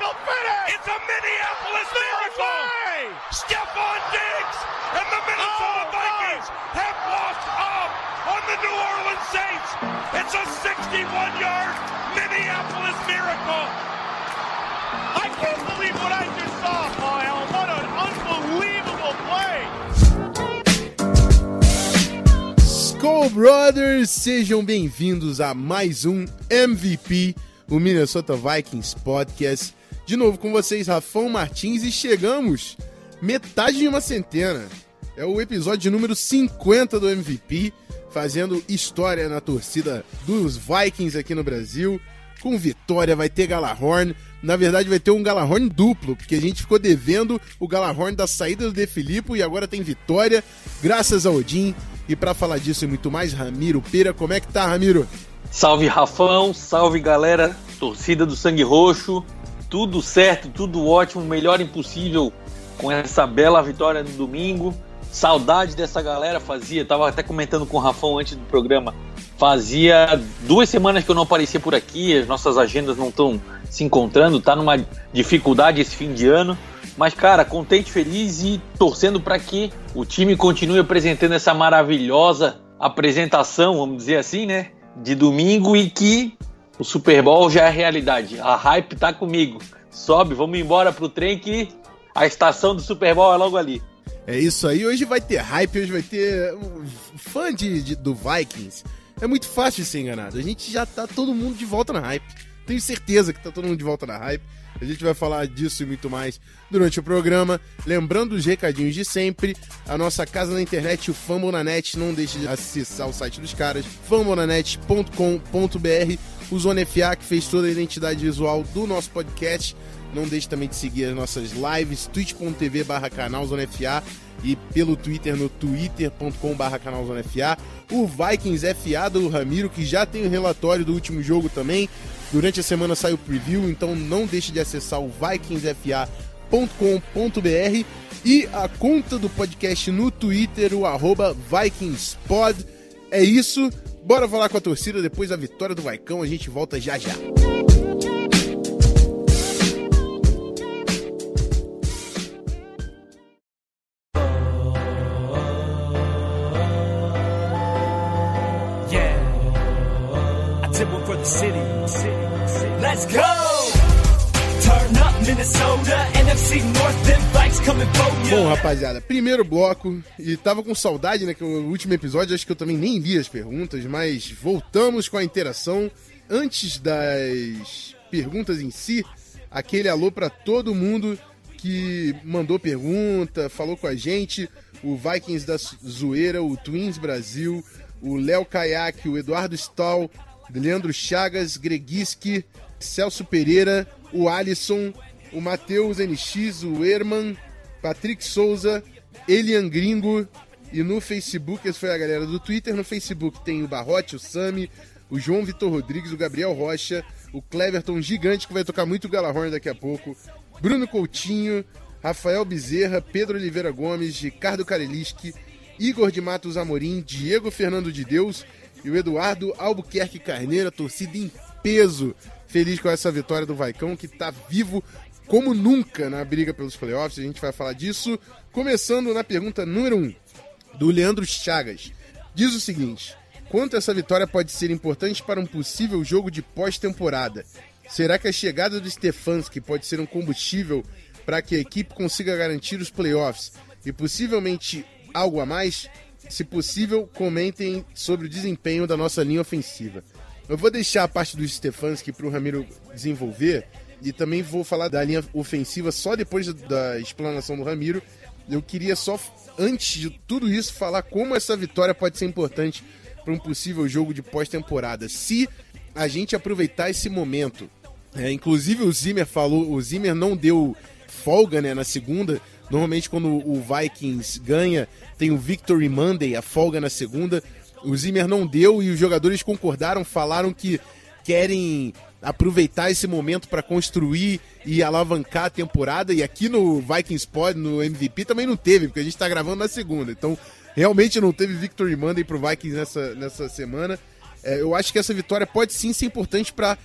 me? It's a Minneapolis miracle! Stephon Diggs and the Minnesota oh, Vikings God. have walked up on the New Orleans Saints. It's a 61-yard Minneapolis miracle. I can't believe what I just saw, Kyle. What an unbelievable play! Skull Brothers, sejam bem-vindos a mais um MVP, o Minnesota Vikings Podcast. De novo com vocês, Rafão Martins, e chegamos metade de uma centena. É o episódio número 50 do MVP, fazendo história na torcida dos Vikings aqui no Brasil. Com vitória, vai ter Galahorn. Na verdade, vai ter um Galahorn duplo, porque a gente ficou devendo o Galahorn da saída do De Filippo e agora tem vitória, graças a Odin. E para falar disso e muito mais, Ramiro Pera, como é que tá, Ramiro? Salve Rafão, salve galera, torcida do Sangue Roxo tudo certo, tudo ótimo, melhor impossível com essa bela vitória no domingo. Saudade dessa galera, fazia, tava até comentando com o Rafão antes do programa. Fazia duas semanas que eu não aparecia por aqui, as nossas agendas não estão se encontrando, tá numa dificuldade esse fim de ano. Mas, cara, contente, feliz e torcendo para que o time continue apresentando essa maravilhosa apresentação, vamos dizer assim, né? De domingo e que o Super Bowl já é realidade. A hype tá comigo. Sobe, vamos embora pro trem que a estação do Super Bowl é logo ali. É isso aí. Hoje vai ter hype, hoje vai ter fã de, de, do Vikings. É muito fácil ser enganado. A gente já tá todo mundo de volta na hype. Tenho certeza que tá todo mundo de volta na hype. A gente vai falar disso e muito mais durante o programa. Lembrando os recadinhos de sempre. A nossa casa na internet, o Fambonanet. Não deixe de acessar o site dos caras, fambonanet.com.br o Zona FA, que fez toda a identidade visual do nosso podcast. Não deixe também de seguir as nossas lives, twitch.tv barra canal FA e pelo Twitter no twitter.com barra canal FA. O Vikings FA do Ramiro, que já tem o relatório do último jogo também. Durante a semana sai o preview, então não deixe de acessar o vikingsfa.com.br e a conta do podcast no Twitter, o arroba VikingsPod. É isso. Bora falar com a torcida depois da vitória do Vaicão, a gente volta já já. Let's go! Turn up Minnesota, NFC North, Bom, rapaziada, primeiro bloco, e tava com saudade, né, que o último episódio, acho que eu também nem li as perguntas, mas voltamos com a interação. Antes das perguntas em si, aquele alô para todo mundo que mandou pergunta, falou com a gente, o Vikings da Zoeira, o Twins Brasil, o Léo Kayak, o Eduardo Stahl, Leandro Chagas, Greguiski, Celso Pereira, o Alisson, o Matheus NX, o Herman, Patrick Souza, Elian Gringo e no Facebook, essa foi a galera do Twitter, no Facebook tem o Barrote, o Sami, o João Vitor Rodrigues, o Gabriel Rocha, o Cleverton Gigante, que vai tocar muito Galahorn daqui a pouco, Bruno Coutinho, Rafael Bezerra, Pedro Oliveira Gomes, Ricardo Kareliski, Igor de Matos Amorim, Diego Fernando de Deus e o Eduardo Albuquerque Carneiro, torcida em peso. Feliz com essa vitória do Vaicão, que está vivo como nunca na briga pelos playoffs. A gente vai falar disso. Começando na pergunta número 1, um, do Leandro Chagas. Diz o seguinte: quanto essa vitória pode ser importante para um possível jogo de pós-temporada? Será que a chegada do Stefanski pode ser um combustível para que a equipe consiga garantir os playoffs e possivelmente algo a mais? Se possível, comentem sobre o desempenho da nossa linha ofensiva. Eu vou deixar a parte do Stefanski para o Ramiro desenvolver, e também vou falar da linha ofensiva só depois da explanação do Ramiro. Eu queria só, antes de tudo isso, falar como essa vitória pode ser importante para um possível jogo de pós-temporada. Se a gente aproveitar esse momento É, inclusive o Zimmer falou, o Zimmer não deu folga né, na segunda. Normalmente quando o Vikings ganha, tem o Victory Monday, a folga na segunda. O Zimmer não deu e os jogadores concordaram, falaram que querem aproveitar esse momento para construir e alavancar a temporada. E aqui no Vikings Pod, no MVP, também não teve, porque a gente está gravando na segunda. Então, realmente não teve Victory Monday pro Vikings nessa, nessa semana. É, eu acho que essa vitória pode sim ser importante para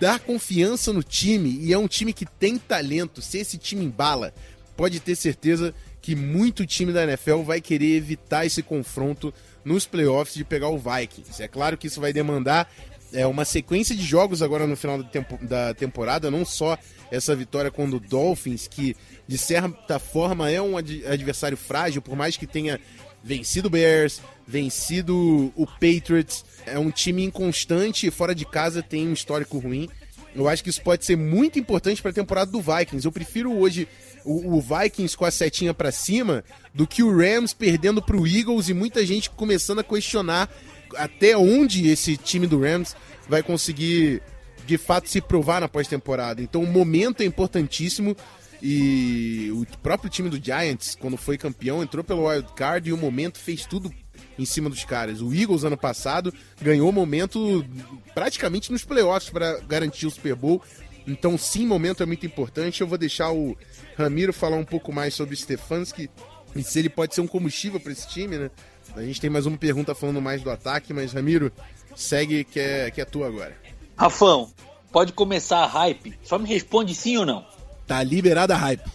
dar confiança no time. E é um time que tem talento. Se esse time embala, pode ter certeza que muito time da NFL vai querer evitar esse confronto nos playoffs de pegar o Vikings. É claro que isso vai demandar é, uma sequência de jogos agora no final da, tempo, da temporada, não só essa vitória contra o Dolphins, que de certa forma é um ad adversário frágil, por mais que tenha vencido o Bears, vencido o Patriots, é um time inconstante e fora de casa tem um histórico ruim. Eu acho que isso pode ser muito importante para a temporada do Vikings. Eu prefiro hoje o, o Vikings com a setinha para cima do que o Rams perdendo para o Eagles e muita gente começando a questionar até onde esse time do Rams vai conseguir de fato se provar na pós-temporada. Então o momento é importantíssimo e o próprio time do Giants, quando foi campeão, entrou pelo wild card e o momento fez tudo em cima dos caras. O Eagles ano passado ganhou momento praticamente nos playoffs para garantir o Super Bowl. Então sim, momento é muito importante. Eu vou deixar o Ramiro falar um pouco mais sobre o Stefanski e se ele pode ser um combustível para esse time, né? A gente tem mais uma pergunta falando mais do ataque, mas Ramiro, segue que é, que é tua agora. Rafão, pode começar a hype. Só me responde sim ou não. Tá liberada a hype.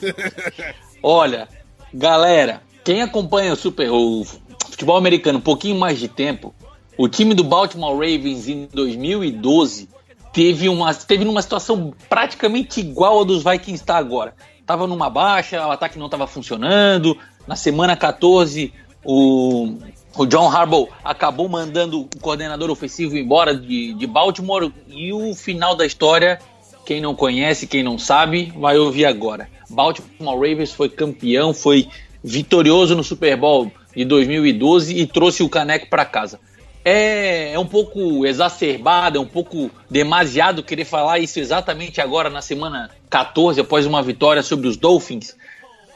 Olha, galera, quem acompanha o Super o futebol americano um pouquinho mais de tempo, o time do Baltimore Ravens em 2012 teve uma teve numa situação praticamente igual a dos Vikings está agora. Tava numa baixa, o ataque não estava funcionando. Na semana 14, o, o John Harbaugh acabou mandando o coordenador ofensivo embora de, de Baltimore e o final da história, quem não conhece, quem não sabe, vai ouvir agora. Baltimore Ravens foi campeão, foi vitorioso no Super Bowl de 2012 e trouxe o caneco para casa. É, é, um pouco exacerbado, é um pouco demasiado querer falar isso exatamente agora na semana 14, após uma vitória sobre os Dolphins.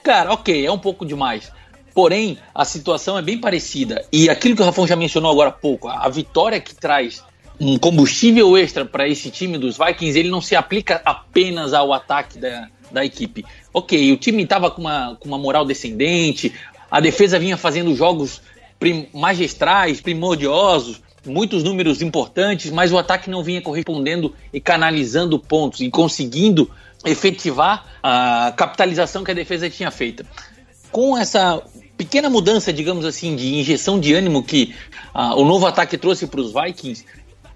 Cara, ok, é um pouco demais. Porém, a situação é bem parecida. E aquilo que o Rafão já mencionou agora há pouco, a vitória que traz um combustível extra para esse time dos Vikings, ele não se aplica apenas ao ataque da, da equipe. Ok, o time estava com uma, com uma moral descendente, a defesa vinha fazendo jogos prim magistrais, primordiosos, muitos números importantes, mas o ataque não vinha correspondendo e canalizando pontos e conseguindo efetivar a capitalização que a defesa tinha feita com essa pequena mudança, digamos assim, de injeção de ânimo que uh, o novo ataque trouxe para os Vikings,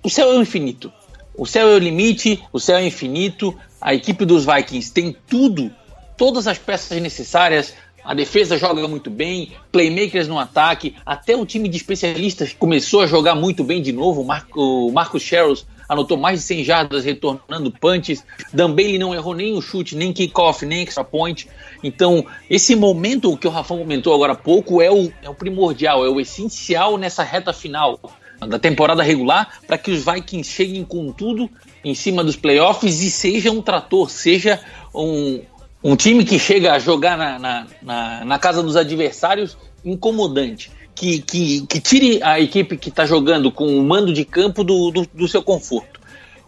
o céu é o infinito. O céu é o limite, o céu é infinito. A equipe dos Vikings tem tudo, todas as peças necessárias. A defesa joga muito bem, playmakers no ataque, até o time de especialistas começou a jogar muito bem de novo. O, o Marcos Sherrills anotou mais de 100 jardas retornando punches. Dan não errou nem o chute, nem kickoff, nem extra point. Então, esse momento que o Rafão comentou agora há pouco é o, é o primordial, é o essencial nessa reta final da temporada regular para que os Vikings cheguem com tudo em cima dos playoffs e seja um trator, seja um, um time que chega a jogar na, na, na, na casa dos adversários incomodante que, que, que tire a equipe que está jogando com o mando de campo do, do, do seu conforto.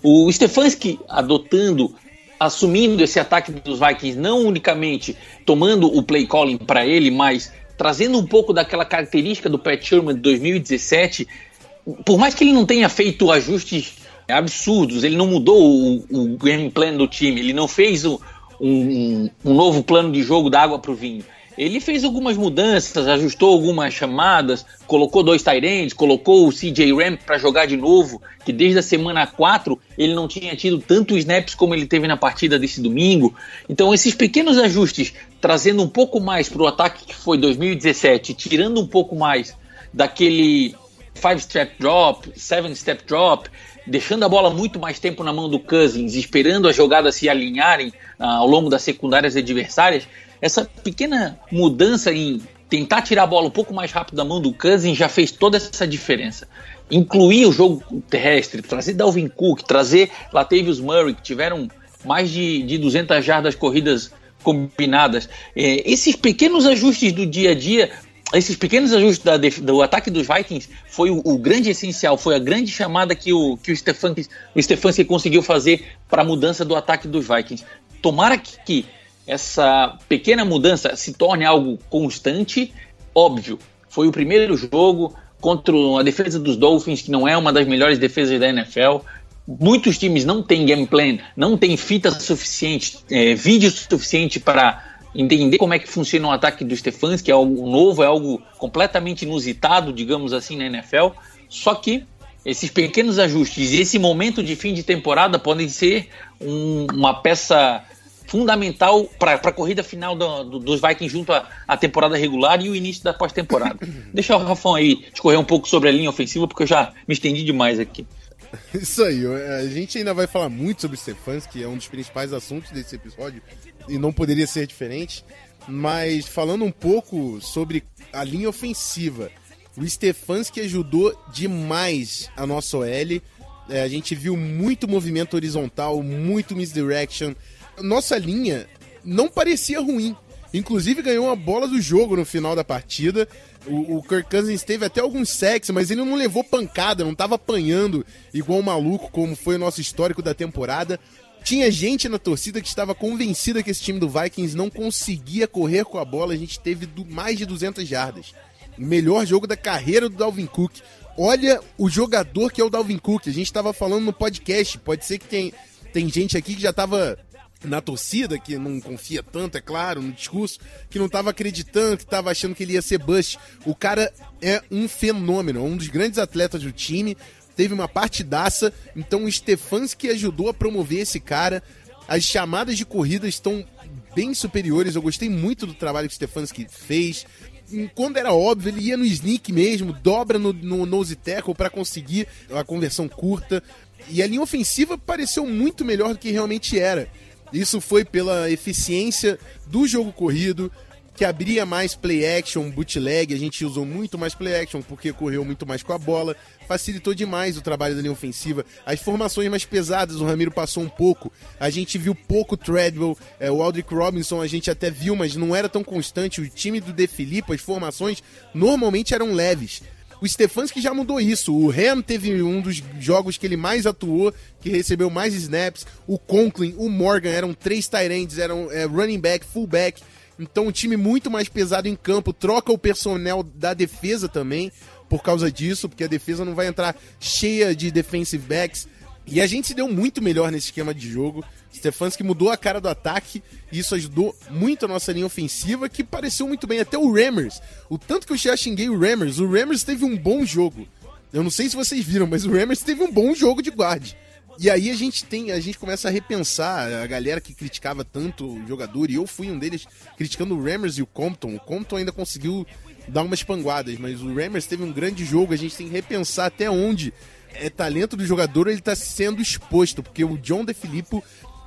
O Stefanski adotando, assumindo esse ataque dos Vikings, não unicamente tomando o play calling para ele, mas trazendo um pouco daquela característica do Pat Sherman de 2017, por mais que ele não tenha feito ajustes absurdos, ele não mudou o, o game plan do time, ele não fez o, um, um novo plano de jogo da água para o vinho ele fez algumas mudanças, ajustou algumas chamadas, colocou dois Tyrands, colocou o CJ Ram para jogar de novo, que desde a semana 4 ele não tinha tido tanto snaps como ele teve na partida desse domingo. Então, esses pequenos ajustes, trazendo um pouco mais para o ataque que foi 2017, tirando um pouco mais daquele five step drop, seven step drop, deixando a bola muito mais tempo na mão do Cousins, esperando as jogadas se alinharem ah, ao longo das secundárias adversárias, essa pequena mudança em tentar tirar a bola um pouco mais rápido da mão do Cousins já fez toda essa diferença. incluir o jogo terrestre, trazer Dalvin Cook, trazer Latavius Murray, que tiveram mais de, de 200 jardas corridas combinadas. É, esses pequenos ajustes do dia a dia, esses pequenos ajustes da, do ataque dos Vikings foi o, o, grande essencial, foi a grande chamada que o, que o Stefanski, o Stefanski conseguiu fazer para a mudança do ataque dos Vikings. Tomara que, que essa pequena mudança se torne algo constante, óbvio. Foi o primeiro jogo contra a defesa dos Dolphins, que não é uma das melhores defesas da NFL. Muitos times não têm game plan, não têm fita suficiente, é, vídeo suficiente para entender como é que funciona o ataque do Stefanski, que é algo novo, é algo completamente inusitado, digamos assim, na NFL. Só que esses pequenos ajustes e esse momento de fim de temporada podem ser um, uma peça fundamental para a corrida final do, do, dos Vikings junto à, temporada regular e o início da pós-temporada. Deixa o Rafão aí discorrer um pouco sobre a linha ofensiva, porque eu já me estendi demais aqui. Isso aí, a gente ainda vai falar muito sobre o Stefans, que é um dos principais assuntos desse episódio, e não poderia ser diferente. Mas falando um pouco sobre a linha ofensiva, o Stefanski ajudou demais a nossa OL. É, a gente viu muito movimento horizontal, muito misdirection. Nossa linha não parecia ruim. Inclusive ganhou a bola do jogo no final da partida. O, o Kirk Cousins teve até alguns sexos, mas ele não levou pancada, não estava apanhando igual um maluco, como foi o nosso histórico da temporada. Tinha gente na torcida que estava convencida que esse time do Vikings não conseguia correr com a bola. A gente teve mais de 200 jardas. Melhor jogo da carreira do Dalvin Cook. Olha o jogador que é o Dalvin Cook. A gente estava falando no podcast. Pode ser que tem, tem gente aqui que já estava na torcida, que não confia tanto, é claro, no discurso, que não estava acreditando, que estava achando que ele ia ser bust. O cara é um fenômeno, um dos grandes atletas do time, teve uma partidaça, então o Stefanski ajudou a promover esse cara. As chamadas de corrida estão bem superiores, eu gostei muito do trabalho que o Stefanski fez. Quando era óbvio, ele ia no sneak mesmo, dobra no, no nose tackle para conseguir a conversão curta. E a linha ofensiva pareceu muito melhor do que realmente era. Isso foi pela eficiência do jogo corrido, que abria mais play action, bootleg, a gente usou muito mais play action porque correu muito mais com a bola, facilitou demais o trabalho da linha ofensiva. As formações mais pesadas, o Ramiro passou um pouco, a gente viu pouco Treadwell, é, o Aldrick Robinson a gente até viu, mas não era tão constante. O time do De Filippo, as formações normalmente eram leves. O Stefanski já mudou isso. O Ham teve um dos jogos que ele mais atuou, que recebeu mais snaps. O Conklin, o Morgan eram três tight eram é, running back, fullback. Então, um time muito mais pesado em campo. Troca o personnel da defesa também por causa disso, porque a defesa não vai entrar cheia de defensive backs. E a gente se deu muito melhor nesse esquema de jogo. Stefanski mudou a cara do ataque e isso ajudou muito a nossa linha ofensiva, que pareceu muito bem. Até o Rammers. O tanto que eu já xinguei o Rammers, o Rammers teve um bom jogo. Eu não sei se vocês viram, mas o Rammers teve um bom jogo de guarde. E aí a gente tem, a gente começa a repensar a galera que criticava tanto o jogador, e eu fui um deles criticando o Rammers e o Compton. O Compton ainda conseguiu dar umas panguadas, mas o Rammers teve um grande jogo, a gente tem que repensar até onde é talento do jogador ele está sendo exposto, porque o John DeFilippo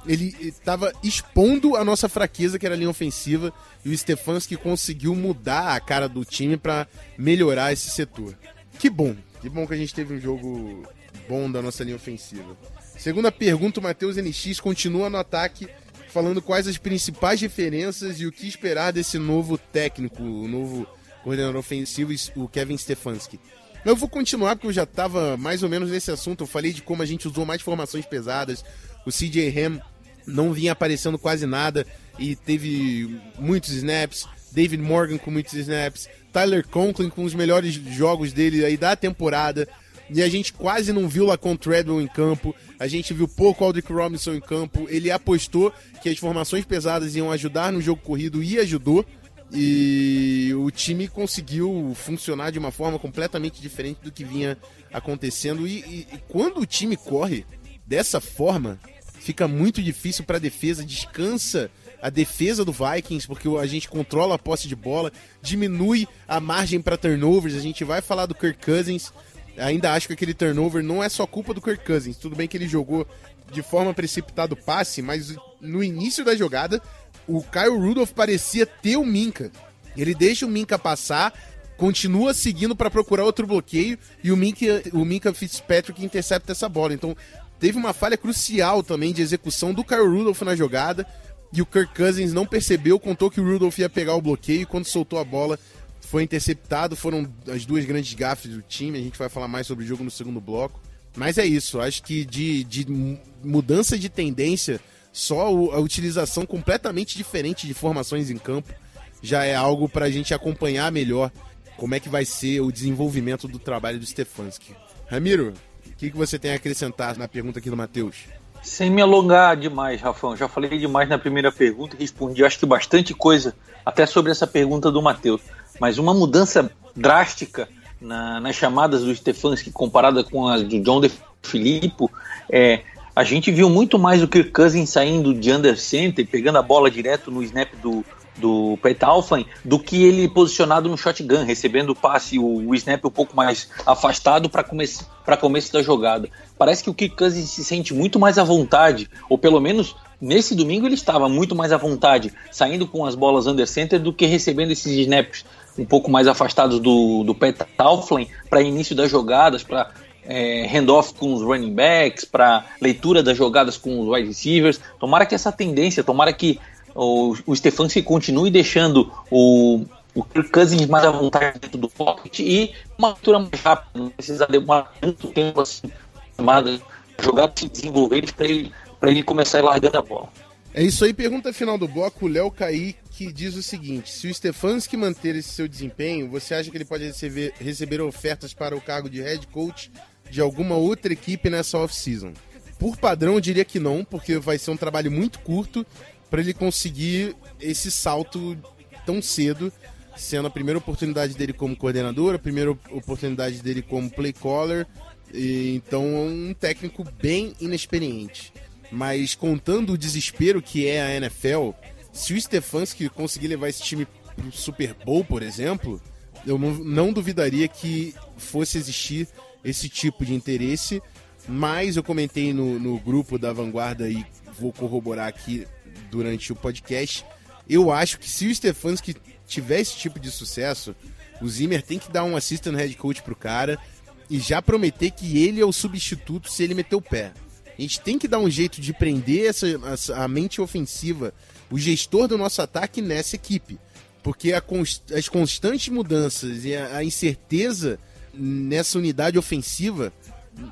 ele estava expondo a nossa fraqueza, que era a linha ofensiva, e o Stefanski conseguiu mudar a cara do time para melhorar esse setor. Que bom, que bom que a gente teve um jogo bom da nossa linha ofensiva. Segunda pergunta, o Matheus NX continua no ataque, falando quais as principais diferenças e o que esperar desse novo técnico, o novo coordenador ofensivo, o Kevin Stefanski. Eu vou continuar porque eu já estava mais ou menos nesse assunto. Eu falei de como a gente usou mais formações pesadas. O CJ Ham não vinha aparecendo quase nada e teve muitos snaps. David Morgan com muitos snaps. Tyler Conklin com os melhores jogos dele aí da temporada. E a gente quase não viu Lacon Treadwell em campo. A gente viu pouco Aldrick Robinson em campo. Ele apostou que as formações pesadas iam ajudar no jogo corrido e ajudou. E o time conseguiu funcionar de uma forma completamente diferente do que vinha acontecendo. E, e, e quando o time corre dessa forma, fica muito difícil para a defesa, descansa a defesa do Vikings, porque a gente controla a posse de bola, diminui a margem para turnovers. A gente vai falar do Kirk Cousins. Ainda acho que aquele turnover não é só culpa do Kirk Cousins. Tudo bem que ele jogou de forma precipitada o passe, mas no início da jogada o Kyle Rudolph parecia ter o Minka. Ele deixa o Minka passar, continua seguindo para procurar outro bloqueio e o Minka, o Minka Fitzpatrick intercepta essa bola. Então, teve uma falha crucial também de execução do Kyle Rudolph na jogada e o Kirk Cousins não percebeu, contou que o Rudolph ia pegar o bloqueio e quando soltou a bola foi interceptado. Foram as duas grandes gafes do time. A gente vai falar mais sobre o jogo no segundo bloco. Mas é isso, acho que de, de mudança de tendência, só a utilização completamente diferente de formações em campo já é algo para a gente acompanhar melhor como é que vai ser o desenvolvimento do trabalho do Stefanski. Ramiro, o que, que você tem a acrescentar na pergunta aqui do Matheus? Sem me alongar demais, Rafão, já falei demais na primeira pergunta e respondi, acho que bastante coisa, até sobre essa pergunta do Matheus. Mas uma mudança drástica na, nas chamadas do Stefanski comparada com as do John De Filippo, é, a gente viu muito mais o Kirk Cousins saindo de under center, pegando a bola direto no snap do, do Pat Alflin do que ele posicionado no shotgun, recebendo o passe, o, o snap um pouco mais afastado para começo, começo da jogada. Parece que o Kirk Cousins se sente muito mais à vontade, ou pelo menos nesse domingo ele estava muito mais à vontade, saindo com as bolas under center do que recebendo esses snaps um pouco mais afastados do, do Pat para início das jogadas, para é, handoff com os running backs, para leitura das jogadas com os wide receivers. Tomara que essa tendência, tomara que o, o Stefanski continue deixando o, o Kirk Cousins mais à vontade dentro do pocket e uma leitura mais rápida, não precisa demorar tanto tempo assim, chamada jogar se desenvolver para ele, ele começar a largar a bola. É isso aí, pergunta final do bloco, o Léo Kaique diz o seguinte, se o Stefanski manter esse seu desempenho, você acha que ele pode receber, receber ofertas para o cargo de head coach de alguma outra equipe nessa off-season? Por padrão, eu diria que não, porque vai ser um trabalho muito curto para ele conseguir esse salto tão cedo, sendo a primeira oportunidade dele como coordenador, a primeira oportunidade dele como play caller, e, então é um técnico bem inexperiente. Mas contando o desespero que é a NFL, se o Stefanski conseguir levar esse time pro Super Bowl, por exemplo, eu não, não duvidaria que fosse existir esse tipo de interesse. Mas eu comentei no, no grupo da Vanguarda e vou corroborar aqui durante o podcast. Eu acho que se o Stefanski tiver esse tipo de sucesso, o Zimmer tem que dar um assistant head coach pro cara e já prometer que ele é o substituto se ele meter o pé. A gente tem que dar um jeito de prender essa, essa a mente ofensiva, o gestor do nosso ataque nessa equipe. Porque const, as constantes mudanças e a, a incerteza nessa unidade ofensiva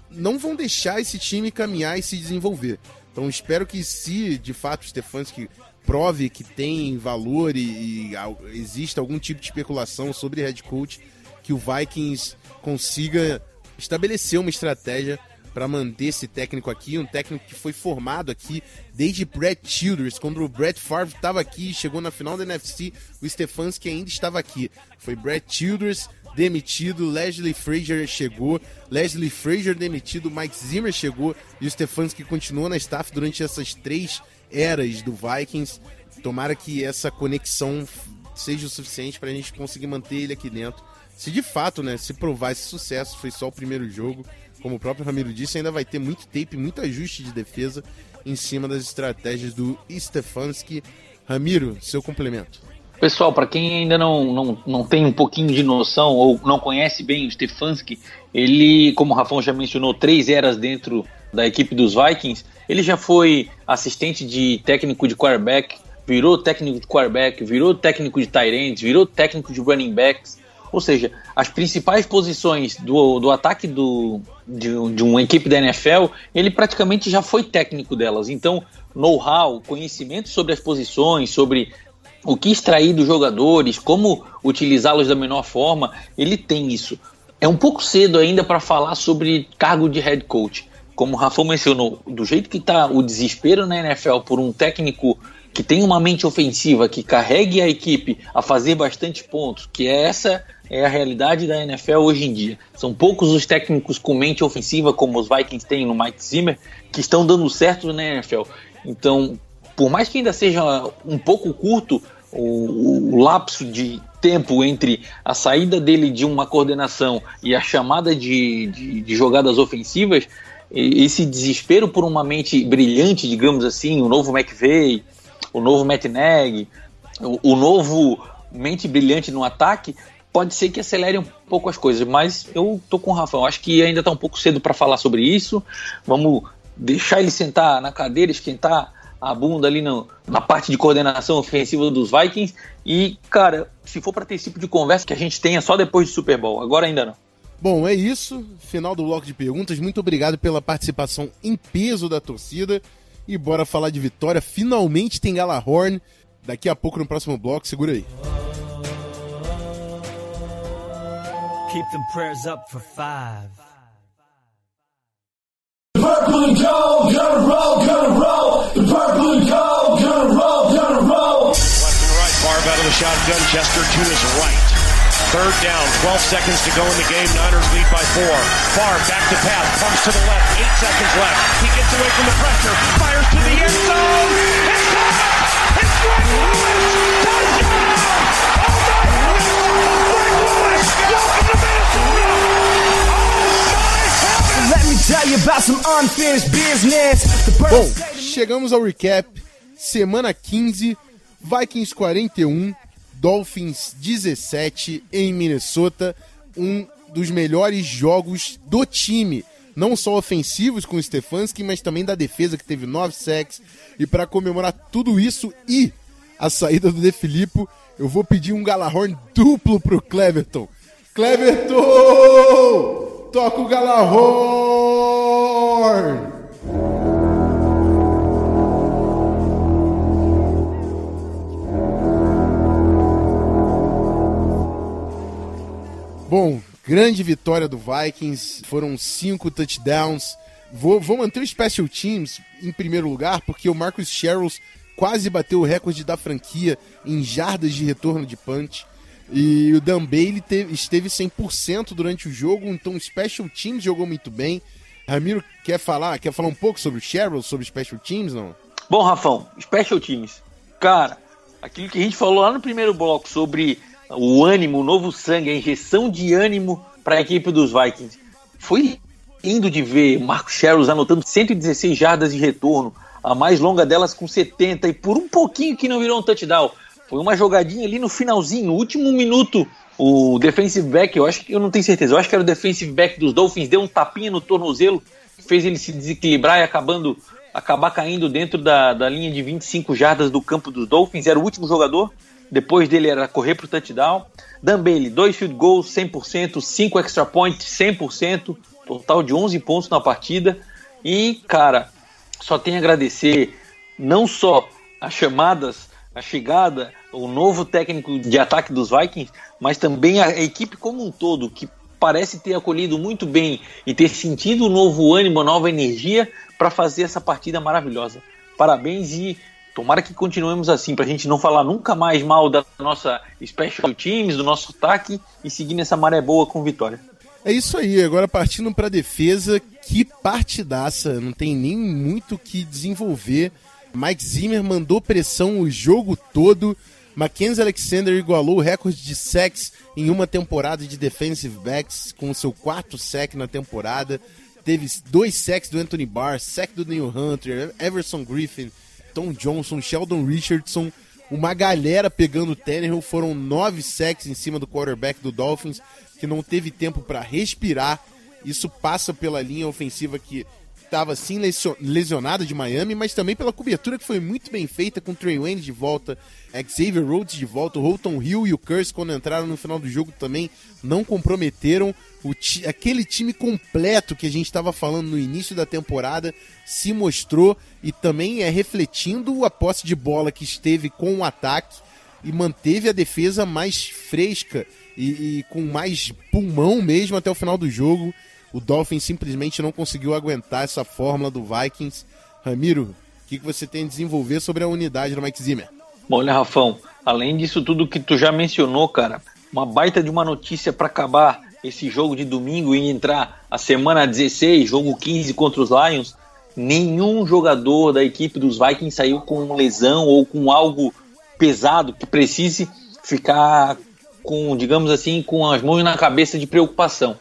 não vão deixar esse time caminhar e se desenvolver. Então espero que se de fato o Stefanski prove que tem valor e, e existe algum tipo de especulação sobre head coach, que o Vikings consiga estabelecer uma estratégia para manter esse técnico aqui, um técnico que foi formado aqui desde Brett Childers, quando o Brett Favre estava aqui, chegou na final da NFC, o Stefanski ainda estava aqui. Foi Brett Childers, demitido, Leslie Frazier chegou, Leslie Frazier demitido, Mike Zimmer chegou e o Stefanski continuou na staff durante essas três eras do Vikings. Tomara que essa conexão seja o suficiente para a gente conseguir manter ele aqui dentro. Se de fato, né, se provar esse sucesso, foi só o primeiro jogo, como o próprio Ramiro disse, ainda vai ter muito tape, muito ajuste de defesa em cima das estratégias do Stefanski. Ramiro, seu complemento. Pessoal, para quem ainda não, não, não tem um pouquinho de noção ou não conhece bem o Stefanski, ele, como o Rafão já mencionou, três eras dentro da equipe dos Vikings. Ele já foi assistente de técnico de quarterback, virou técnico de quarterback, virou técnico de tight ends, virou técnico de running backs. Ou seja, as principais posições do, do ataque do, de, de uma equipe da NFL, ele praticamente já foi técnico delas. Então, know-how, conhecimento sobre as posições, sobre o que extrair dos jogadores, como utilizá-los da menor forma, ele tem isso. É um pouco cedo ainda para falar sobre cargo de head coach. Como o Rafa mencionou, do jeito que está o desespero na NFL por um técnico que tem uma mente ofensiva, que carregue a equipe a fazer bastante pontos, que é essa é a realidade da NFL hoje em dia. São poucos os técnicos com mente ofensiva, como os Vikings têm no Mike Zimmer, que estão dando certo na NFL. Então, por mais que ainda seja um pouco curto, o, o, lapso de tempo entre a saída dele de uma coordenação e a chamada de, de, de jogadas ofensivas, esse desespero por uma mente brilhante, digamos assim, o novo McVeigh, o novo Matt Nagy, o, o novo mente brilhante no ataque, pode ser que acelere um pouco as coisas, mas eu tô com o Rafa. Eu acho que ainda tá um pouco cedo para falar sobre isso. Vamos deixar ele sentar na cadeira, esquentar a bunda ali no, na parte de coordenação ofensiva dos Vikings. E, cara, se for para ter esse tipo de conversa, que a gente tenha só depois do Super Bowl. Agora ainda não. Bom, é isso. Final do bloco de perguntas. Muito obrigado pela participação em peso da torcida. E bora falar de vitória. Finalmente tem Galahorn. Daqui a pouco no próximo bloco. Segura aí. Keep them prayers up for five. And gold, gonna roll, gonna roll. Purple and gonna roll, gonna roll. Left and right, far out of the shotgun. Chester to his right. Third down, 12 seconds to go in the game. Niners lead by four. Far back to pass, pumps to the left. Eight seconds left. He gets away from the pressure, fires to the end zone. It's caught! It's Greg Lewis! Touchdown! Bom, chegamos ao recap. Semana 15, Vikings 41, Dolphins 17 em Minnesota, um dos melhores jogos do time. Não só ofensivos com o Stefanski, mas também da defesa que teve 9 sacks. E para comemorar tudo isso e a saída do De Filippo, eu vou pedir um Galahorn duplo pro Cleverton. Cleverton! Toca o Galahorn! Bom, grande vitória do Vikings, foram cinco touchdowns. Vou, vou manter o Special Teams em primeiro lugar, porque o Marcus Sherrills quase bateu o recorde da franquia em jardas de retorno de punch. E o Dan Bailey teve, esteve 100% durante o jogo, então o Special Teams jogou muito bem. Ramiro, quer falar, quer falar um pouco sobre o Sherrills, sobre o Special Teams, não? Bom, Rafão, Special Teams. Cara, aquilo que a gente falou lá no primeiro bloco sobre o ânimo, o novo sangue, a injeção de ânimo para a equipe dos Vikings. Foi lindo de ver Marcos Sherrills anotando 116 jardas de retorno, a mais longa delas com 70 e por um pouquinho que não virou um touchdown. Foi uma jogadinha ali no finalzinho, último minuto. O defensive back, eu acho que eu não tenho certeza, eu acho que era o defensive back dos Dolphins, deu um tapinha no tornozelo, fez ele se desequilibrar e acabando acabar caindo dentro da, da linha de 25 jardas do campo dos Dolphins. Era o último jogador depois dele era correr para o touchdown. Dan Bailey, dois field goals, 100%, 5 extra points, 100%, total de 11 pontos na partida. E, cara, só tenho a agradecer não só as chamadas, a chegada, o novo técnico de ataque dos Vikings, mas também a equipe como um todo, que parece ter acolhido muito bem e ter sentido um novo ânimo, nova energia para fazer essa partida maravilhosa. Parabéns e Tomara que continuemos assim, para a gente não falar nunca mais mal da nossa special teams, do nosso ataque e seguir nessa maré boa com vitória. É isso aí, agora partindo para defesa, que partidaça, não tem nem muito o que desenvolver. Mike Zimmer mandou pressão o jogo todo. Mackenzie Alexander igualou o recorde de sacks em uma temporada de defensive backs, com seu quarto sack na temporada. Teve dois sacks do Anthony Barr, sack do Neil Hunter, Everson Griffin, Tom Johnson, Sheldon Richardson, uma galera pegando o Tannehill. Foram nove sacks em cima do quarterback do Dolphins, que não teve tempo para respirar. Isso passa pela linha ofensiva que estava assim lesionada de Miami, mas também pela cobertura que foi muito bem feita com Trey Wayne de volta, Xavier Rhodes de volta, o Holton Hill e o Curse quando entraram no final do jogo também não comprometeram ti aquele time completo que a gente estava falando no início da temporada se mostrou e também é refletindo a posse de bola que esteve com o ataque e manteve a defesa mais fresca e, e com mais pulmão mesmo até o final do jogo o Dolphins simplesmente não conseguiu aguentar essa fórmula do Vikings. Ramiro, o que, que você tem a desenvolver sobre a unidade do Mike Zimmer? Olha, Rafão, além disso tudo que tu já mencionou, cara, uma baita de uma notícia para acabar esse jogo de domingo e entrar a semana 16, jogo 15 contra os Lions. Nenhum jogador da equipe dos Vikings saiu com lesão ou com algo pesado que precise ficar com, digamos assim, com as mãos na cabeça de preocupação.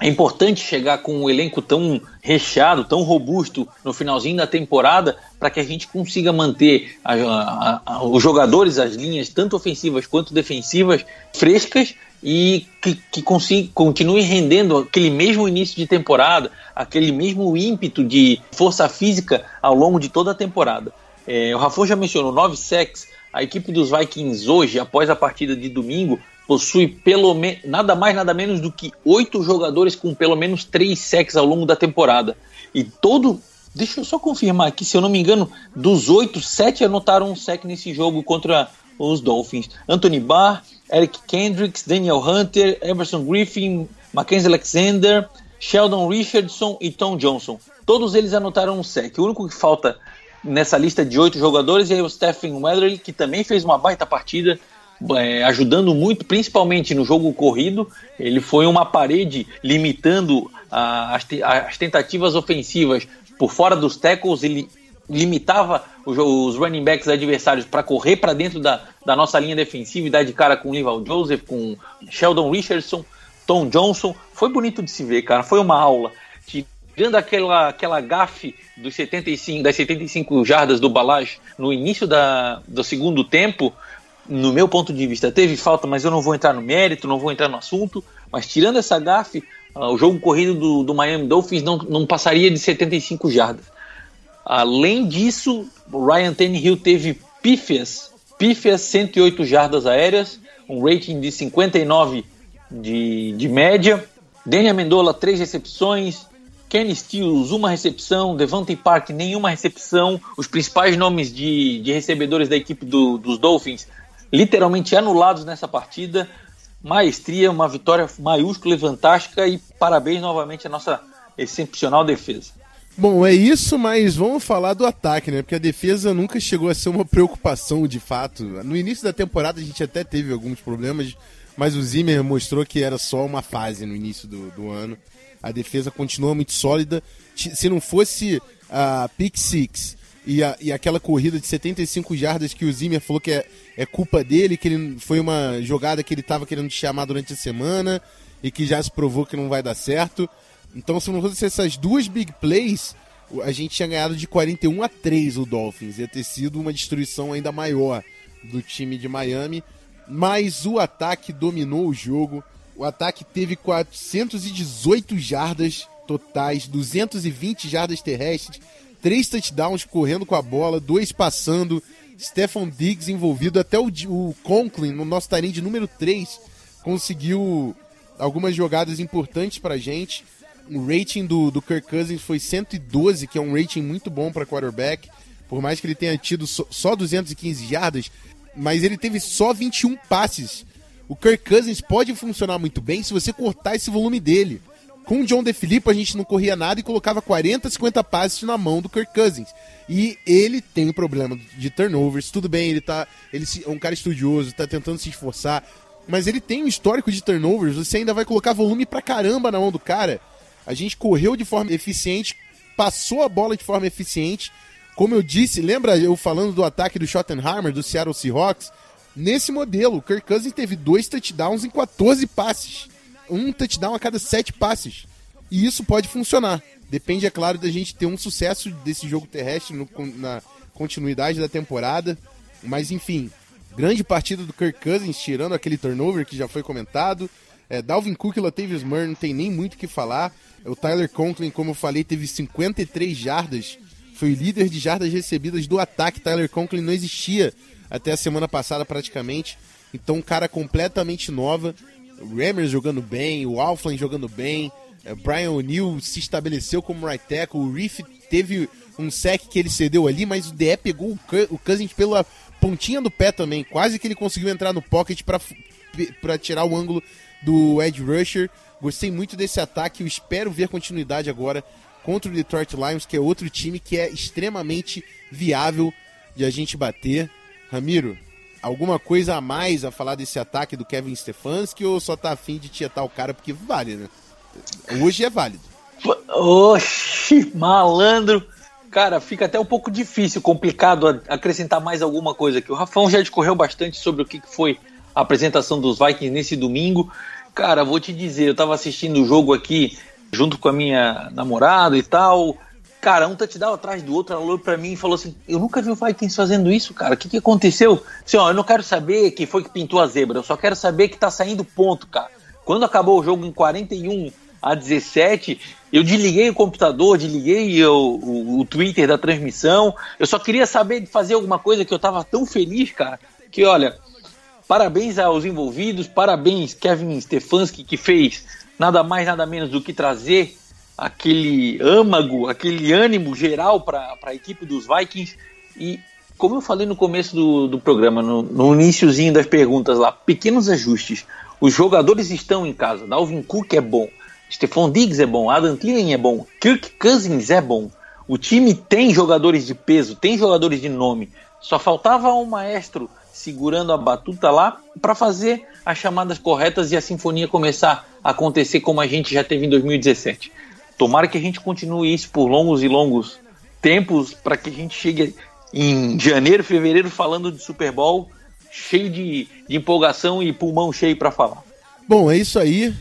É importante chegar com um elenco tão recheado, tão robusto no finalzinho da temporada, para que a gente consiga manter a, a, a, os jogadores, as linhas, tanto ofensivas quanto defensivas, frescas e que, que consiga, continue rendendo aquele mesmo início de temporada, aquele mesmo ímpeto de força física ao longo de toda a temporada. É, o Rafa já mencionou nove sacks. A equipe dos Vikings hoje, após a partida de domingo, possui pelo nada mais nada menos do que oito jogadores com pelo menos três sacks ao longo da temporada. E todo, deixa eu só confirmar aqui, se eu não me engano, dos oito, sete anotaram um sack nesse jogo contra os Dolphins. Anthony Barr, Eric Kendricks, Daniel Hunter, Emerson Griffin, Mackenzie Alexander, Sheldon Richardson e Tom Johnson. Todos eles anotaram um sec. O único que falta nessa lista de oito jogadores é o Stephen Weatherly, que também fez uma baita partida, é, ajudando muito, principalmente no jogo corrido. Ele foi uma parede limitando a, as, as tentativas ofensivas por fora dos tackles. Ele limitava os, os running backs adversários para correr para dentro da, da nossa linha defensiva e dar de cara com o Lival Joseph, com Sheldon Richardson, Tom Johnson. Foi bonito de se ver, cara. Foi uma aula. Tirando aquela, aquela gafe dos 75, das 75 jardas do Balaj no início da, do segundo tempo, no meu ponto de vista, teve falta, mas eu não vou entrar no mérito, não vou entrar no assunto. Mas tirando essa gafe, uh, o jogo corrido do, do Miami Dolphins não, não passaria de 75 jardas. Além disso, o Ryan Tannehill teve pífias, pífias 108 jardas aéreas, um rating de 59 de, de média. Danny Amendola, três recepções. Kenny Stills, uma recepção. Devante Park, nenhuma recepção. Os principais nomes de, de recebedores da equipe do, dos Dolphins literalmente anulados nessa partida. Maestria, uma vitória maiúscula e fantástica. E parabéns novamente à nossa excepcional defesa. Bom, é isso, mas vamos falar do ataque, né? Porque a defesa nunca chegou a ser uma preocupação de fato. No início da temporada a gente até teve alguns problemas, mas o Zimmer mostrou que era só uma fase no início do, do ano. A defesa continua muito sólida. Se não fosse a pick six e, a, e aquela corrida de 75 jardas que o Zimmer falou que é, é culpa dele, que ele, foi uma jogada que ele estava querendo te chamar durante a semana e que já se provou que não vai dar certo. Então, se não fosse essas duas big plays, a gente tinha ganhado de 41 a 3 o Dolphins. Ia ter sido uma destruição ainda maior do time de Miami. Mas o ataque dominou o jogo. O ataque teve 418 jardas totais, 220 jardas terrestres, três touchdowns correndo com a bola, dois passando. Stephon Diggs envolvido, até o, o Conklin, no nosso de número 3, conseguiu algumas jogadas importantes pra gente. O rating do, do Kirk Cousins foi 112, que é um rating muito bom para quarterback. Por mais que ele tenha tido só, só 215 jardas, mas ele teve só 21 passes. O Kirk Cousins pode funcionar muito bem se você cortar esse volume dele. Com o John DeFilippo a gente não corria nada e colocava 40, 50 passes na mão do Kirk Cousins. E ele tem problema de turnovers. Tudo bem, ele tá. Ele é um cara estudioso, tá tentando se esforçar. Mas ele tem um histórico de turnovers. Você ainda vai colocar volume pra caramba na mão do cara. A gente correu de forma eficiente, passou a bola de forma eficiente. Como eu disse, lembra eu falando do ataque do Schottenheimer, do Seattle Seahawks? Nesse modelo, o Kirk Cousins teve dois touchdowns em 14 passes. Um touchdown a cada sete passes. E isso pode funcionar. Depende, é claro, da gente ter um sucesso desse jogo terrestre no, na continuidade da temporada. Mas, enfim, grande partida do Kirk Cousins, tirando aquele turnover que já foi comentado. É, Dalvin Cook e Latavius Murray não tem nem muito o que falar. O Tyler Conklin, como eu falei, teve 53 jardas. Foi o líder de jardas recebidas do ataque. Tyler Conklin não existia até a semana passada praticamente. Então, um cara completamente nova. O Rammers jogando bem, o Alflin jogando bem. É, Brian O'Neill se estabeleceu como right tackle. O Reef teve um sec que ele cedeu ali, mas o DE pegou o Cousins pela pontinha do pé também. Quase que ele conseguiu entrar no pocket para tirar o ângulo do Edge Rusher. Gostei muito desse ataque, eu espero ver continuidade agora contra o Detroit Lions, que é outro time que é extremamente viável de a gente bater. Ramiro, alguma coisa a mais a falar desse ataque do Kevin Stefanski ou só tá afim de tietar o cara porque vale, né? Hoje é válido. Oxi, malandro. Cara, fica até um pouco difícil, complicado acrescentar mais alguma coisa aqui. O Rafão já discorreu bastante sobre o que foi a apresentação dos Vikings nesse domingo. Cara, vou te dizer, eu tava assistindo o jogo aqui junto com a minha namorada e tal. Cara, um touchdown atrás do outro, ela olhou pra mim e falou assim: Eu nunca vi o Vikings fazendo isso, cara. O que, que aconteceu? Assim, ó, eu não quero saber quem foi que pintou a zebra, eu só quero saber que tá saindo ponto, cara. Quando acabou o jogo em 41 a 17, eu desliguei o computador, desliguei o, o, o Twitter da transmissão. Eu só queria saber de fazer alguma coisa que eu tava tão feliz, cara, que olha, parabéns aos envolvidos, parabéns Kevin Stefanski que fez nada mais, nada menos do que trazer aquele âmago, aquele ânimo geral para a equipe dos Vikings. E como eu falei no começo do, do programa, no, no iníciozinho das perguntas lá, pequenos ajustes. Os jogadores estão em casa. Dalvin Cook é bom. Stephon Diggs é bom. Adam Thielen é bom. Kirk Cousins é bom. O time tem jogadores de peso, tem jogadores de nome. Só faltava um maestro segurando a batuta lá para fazer as chamadas corretas e a sinfonia começar a acontecer como a gente já teve em 2017. Tomara que a gente continue isso por longos e longos tempos para que a gente chegue em janeiro, fevereiro falando de Super Bowl cheio de, de empolgação e pulmão cheio para falar. Bom, é isso aí.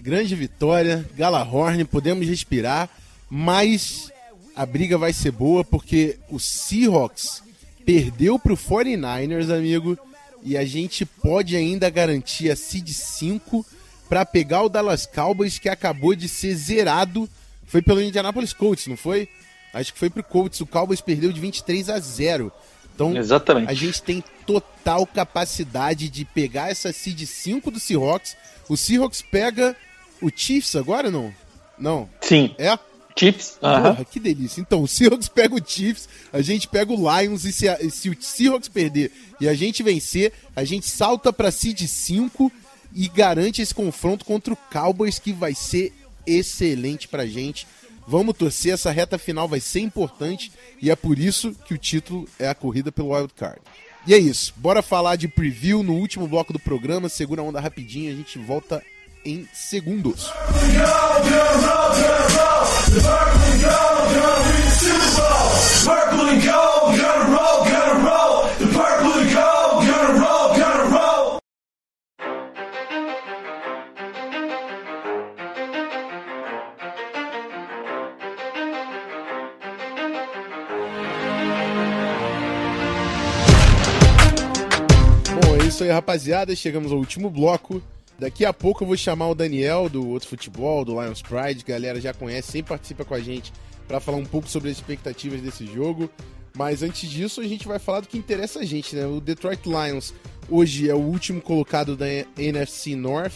Grande vitória, Galahorn, podemos respirar, mas a briga vai ser boa porque o Seahawks perdeu para o 49ers, amigo, e a gente pode ainda garantir a seed 5 para pegar o Dallas Cowboys que acabou de ser zerado. Foi pelo Indianapolis Colts, não foi? Acho que foi pro Colts. O Cowboys perdeu de 23 a 0. Então, Exatamente. a gente tem total capacidade de pegar essa seed 5 do Seahawks. O Seahawks pega o Chiefs agora, não? Não. Sim. É? Chiefs? Porra, que delícia. Então, o Seahawks pega o Chiefs, a gente pega o Lions e se, a, se o Seahawks perder e a gente vencer, a gente salta pra seed 5 e garante esse confronto contra o Cowboys que vai ser excelente pra gente. Vamos torcer, essa reta final vai ser importante e é por isso que o título é a corrida pelo Wild Card. E é isso, bora falar de preview no último bloco do programa. Segura a onda rapidinho, a gente volta em segundos. Bom, é isso aí, rapaziada. Chegamos ao último bloco. Daqui a pouco eu vou chamar o Daniel do Outro Futebol, do Lions Pride, galera já conhece, sempre participa com a gente para falar um pouco sobre as expectativas desse jogo. Mas antes disso, a gente vai falar do que interessa a gente, né? O Detroit Lions hoje é o último colocado da NFC North,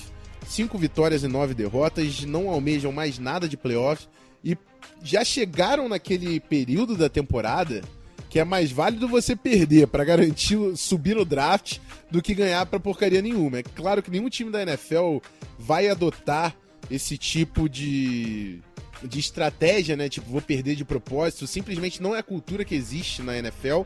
cinco vitórias e nove derrotas, não almejam mais nada de playoff e já chegaram naquele período da temporada que é mais válido você perder para garantir subir no draft do que ganhar para porcaria nenhuma. É claro que nenhum time da NFL vai adotar esse tipo de, de estratégia, né? Tipo, vou perder de propósito. Simplesmente não é a cultura que existe na NFL.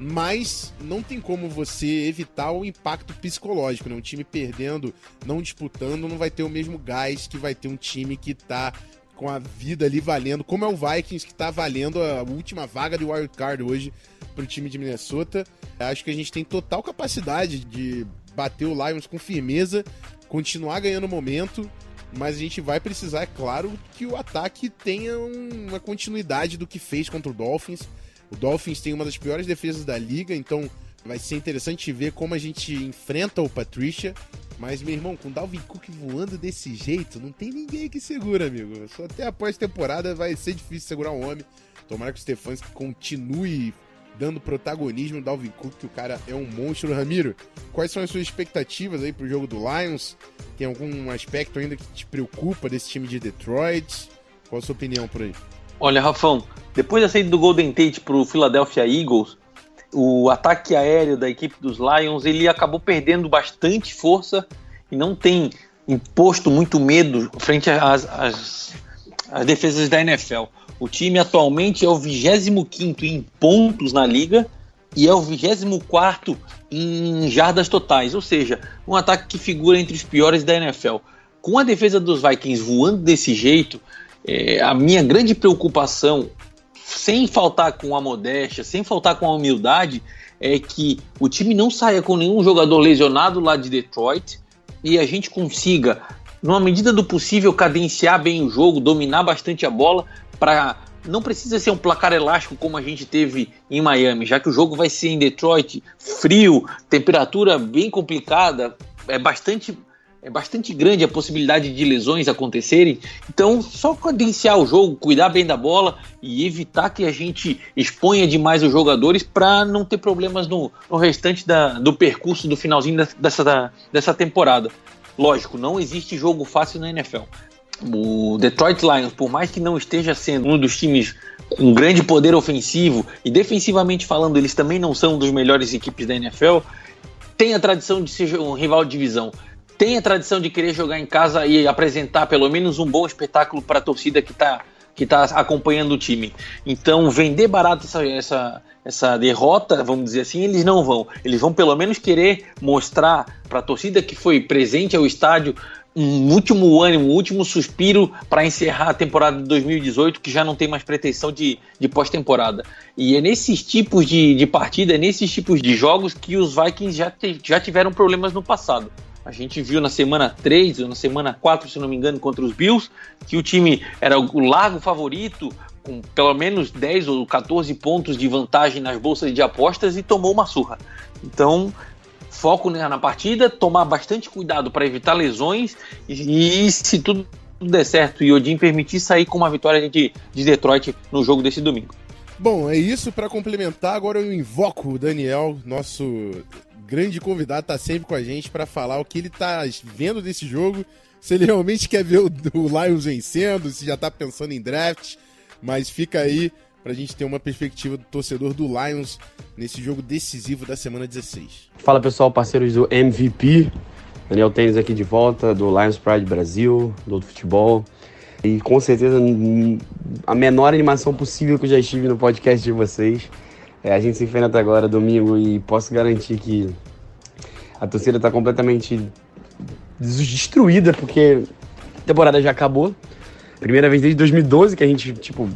Mas não tem como você evitar o impacto psicológico, né? Um time perdendo, não disputando, não vai ter o mesmo gás que vai ter um time que tá com a vida ali valendo, como é o Vikings que tá valendo a última vaga de wild card hoje pro time de Minnesota. Acho que a gente tem total capacidade de bater o Lions com firmeza, continuar ganhando momento, mas a gente vai precisar, é claro, que o ataque tenha uma continuidade do que fez contra o Dolphins. O Dolphins tem uma das piores defesas da liga, então vai ser interessante ver como a gente enfrenta o Patricia. Mas, meu irmão, com o Dalvin Cook voando desse jeito, não tem ninguém que segura, amigo. Só até após temporada vai ser difícil segurar um homem. Tomara que o Stefanski continue dando protagonismo ao Dalvin Cook, que o cara é um monstro. Ramiro, quais são as suas expectativas aí pro jogo do Lions? Tem algum aspecto ainda que te preocupa desse time de Detroit? Qual a sua opinião por aí? Olha, Rafão, depois da saída do Golden Tate pro Philadelphia Eagles, o ataque aéreo da equipe dos Lions ele acabou perdendo bastante força e não tem imposto muito medo frente às, às, às defesas da NFL. O time atualmente é o 25 em pontos na liga e é o 24 em jardas totais, ou seja, um ataque que figura entre os piores da NFL. Com a defesa dos Vikings voando desse jeito, é, a minha grande preocupação sem faltar com a modéstia, sem faltar com a humildade, é que o time não saia com nenhum jogador lesionado lá de Detroit e a gente consiga, numa medida do possível, cadenciar bem o jogo, dominar bastante a bola para não precisa ser um placar elástico como a gente teve em Miami, já que o jogo vai ser em Detroit, frio, temperatura bem complicada, é bastante é bastante grande a possibilidade de lesões acontecerem. Então, só cadenciar o jogo, cuidar bem da bola e evitar que a gente exponha demais os jogadores para não ter problemas no, no restante da, do percurso do finalzinho dessa, dessa temporada. Lógico, não existe jogo fácil na NFL. O Detroit Lions, por mais que não esteja sendo um dos times com grande poder ofensivo e defensivamente falando, eles também não são dos melhores equipes da NFL, tem a tradição de ser um rival de divisão. Tem a tradição de querer jogar em casa e apresentar pelo menos um bom espetáculo para a torcida que está que tá acompanhando o time. Então, vender barato essa, essa, essa derrota, vamos dizer assim, eles não vão. Eles vão pelo menos querer mostrar para a torcida que foi presente ao estádio um último ânimo, um último suspiro para encerrar a temporada de 2018, que já não tem mais pretensão de, de pós-temporada. E é nesses tipos de, de partida, é nesses tipos de jogos que os Vikings já, te, já tiveram problemas no passado. A gente viu na semana 3 ou na semana 4, se não me engano, contra os Bills, que o time era o largo favorito, com pelo menos 10 ou 14 pontos de vantagem nas bolsas de apostas e tomou uma surra. Então, foco na partida, tomar bastante cuidado para evitar lesões e, e, se tudo der certo e Odin permitir sair com uma vitória de, de Detroit no jogo desse domingo. Bom, é isso. Para complementar, agora eu invoco o Daniel, nosso grande convidado, tá sempre com a gente para falar o que ele tá vendo desse jogo. Se ele realmente quer ver o, o Lions vencendo, se já tá pensando em draft. Mas fica aí para a gente ter uma perspectiva do torcedor do Lions nesse jogo decisivo da semana 16. Fala pessoal, parceiros do MVP. Daniel Tênis aqui de volta, do Lions Pride Brasil, do futebol. E com certeza a menor animação possível que eu já estive no podcast de vocês. É, a gente se enfrenta agora domingo e posso garantir que a torcida está completamente destruída porque a temporada já acabou. Primeira vez desde 2012 que a gente, tipo,